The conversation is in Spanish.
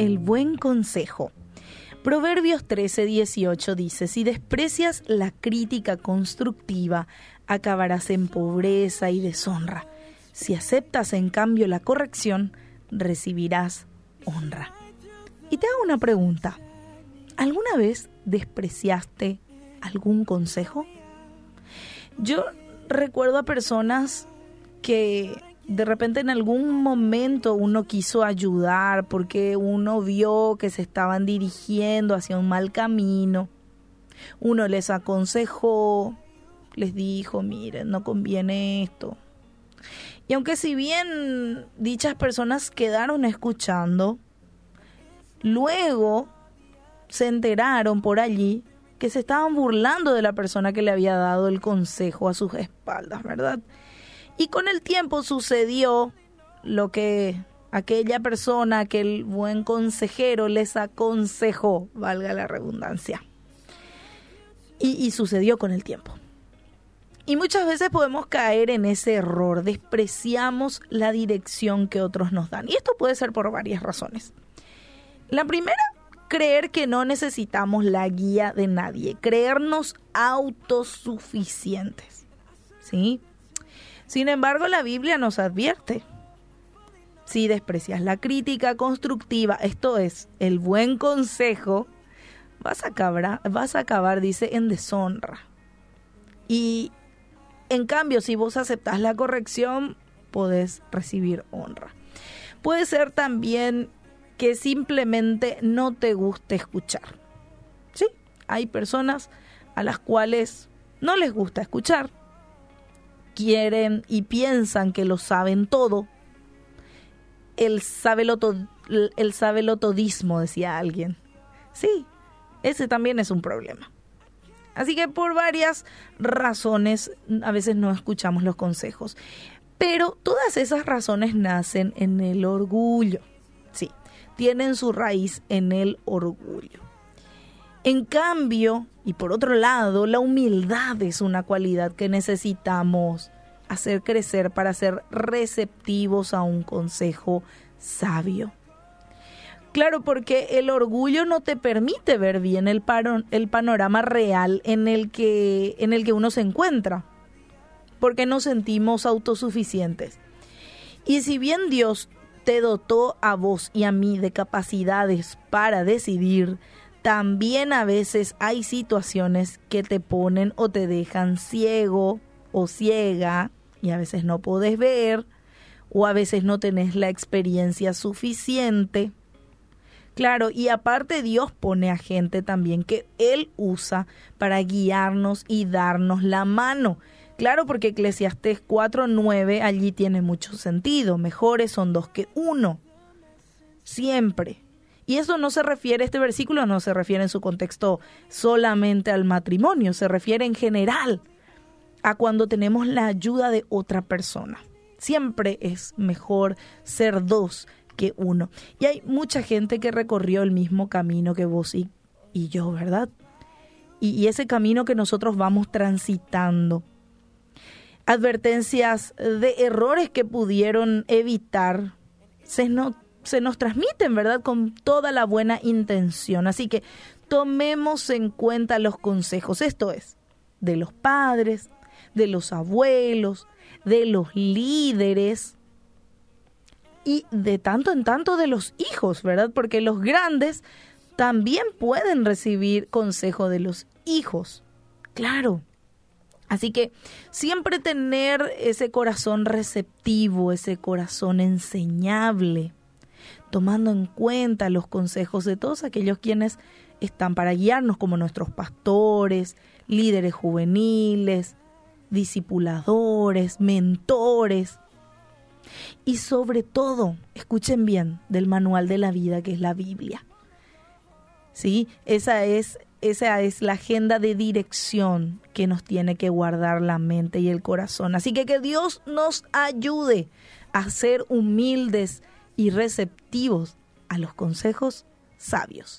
el buen consejo. Proverbios 13, 18 dice, si desprecias la crítica constructiva, acabarás en pobreza y deshonra. Si aceptas en cambio la corrección, recibirás honra. Y te hago una pregunta. ¿Alguna vez despreciaste algún consejo? Yo recuerdo a personas que de repente en algún momento uno quiso ayudar porque uno vio que se estaban dirigiendo hacia un mal camino. Uno les aconsejó, les dijo, miren, no conviene esto. Y aunque si bien dichas personas quedaron escuchando, luego se enteraron por allí que se estaban burlando de la persona que le había dado el consejo a sus espaldas, ¿verdad? Y con el tiempo sucedió lo que aquella persona, aquel buen consejero les aconsejó, valga la redundancia. Y, sucedió con el tiempo. Y muchas veces podemos caer en ese error, despreciamos la dirección que otros nos dan. Y esto puede ser por varias razones. La primera, creer que no necesitamos la guía de nadie, creernos autosuficientes. ¿Sí? Sin embargo, la Biblia nos advierte. Si desprecias la crítica constructiva, esto es, el buen consejo, vas a acabar, vas a acabar dice, en deshonra. Y en cambio, si vos aceptas la corrección, podés recibir honra. Puede ser también que simplemente no te guste escuchar. Sí, hay personas a las cuales no les gusta escuchar quieren y piensan que lo saben todo. El el todismo, decía alguien. Sí, ese también es un problema. Así que por varias razones a veces no escuchamos los consejos. Pero todas esas razones nacen en el orgullo. Sí, tienen su raíz en el orgullo. En cambio, y por otro lado, la humildad es una cualidad que necesitamos hacer crecer para ser receptivos a un consejo sabio. Claro, porque el orgullo no te permite ver bien el, el panorama real en el, que, en el que uno se encuentra, porque nos sentimos autosuficientes. Y si bien Dios te dotó a vos y a mí de capacidades para decidir, también a veces hay situaciones que te ponen o te dejan ciego o ciega y a veces no podés ver o a veces no tenés la experiencia suficiente. Claro, y aparte Dios pone a gente también que Él usa para guiarnos y darnos la mano. Claro, porque Eclesiastés 4.9 allí tiene mucho sentido. Mejores son dos que uno. Siempre. Y eso no se refiere, este versículo no se refiere en su contexto solamente al matrimonio, se refiere en general a cuando tenemos la ayuda de otra persona. Siempre es mejor ser dos que uno. Y hay mucha gente que recorrió el mismo camino que vos y, yo, ¿verdad? Y, ese camino que nosotros vamos transitando. Advertencias de errores que pudieron evitar se, no, se nos transmiten, ¿verdad? Con toda la buena intención. Así que tomemos en cuenta los consejos, esto es, de los padres, de los abuelos, de los líderes y de tanto en tanto de los hijos, ¿verdad? Porque los grandes también pueden recibir consejo de los hijos. Claro. Así que siempre tener ese corazón receptivo, ese corazón enseñable tomando en cuenta los consejos de todos aquellos quienes están para guiarnos, como nuestros pastores, líderes juveniles, discipuladores, mentores. Y sobre todo, escuchen bien del manual de la vida que es la Biblia. ¿Sí? Esa es, esa es la agenda de dirección que nos tiene que guardar la mente y el corazón. Así que que Dios nos ayude a ser humildes y receptivos a los consejos sabios.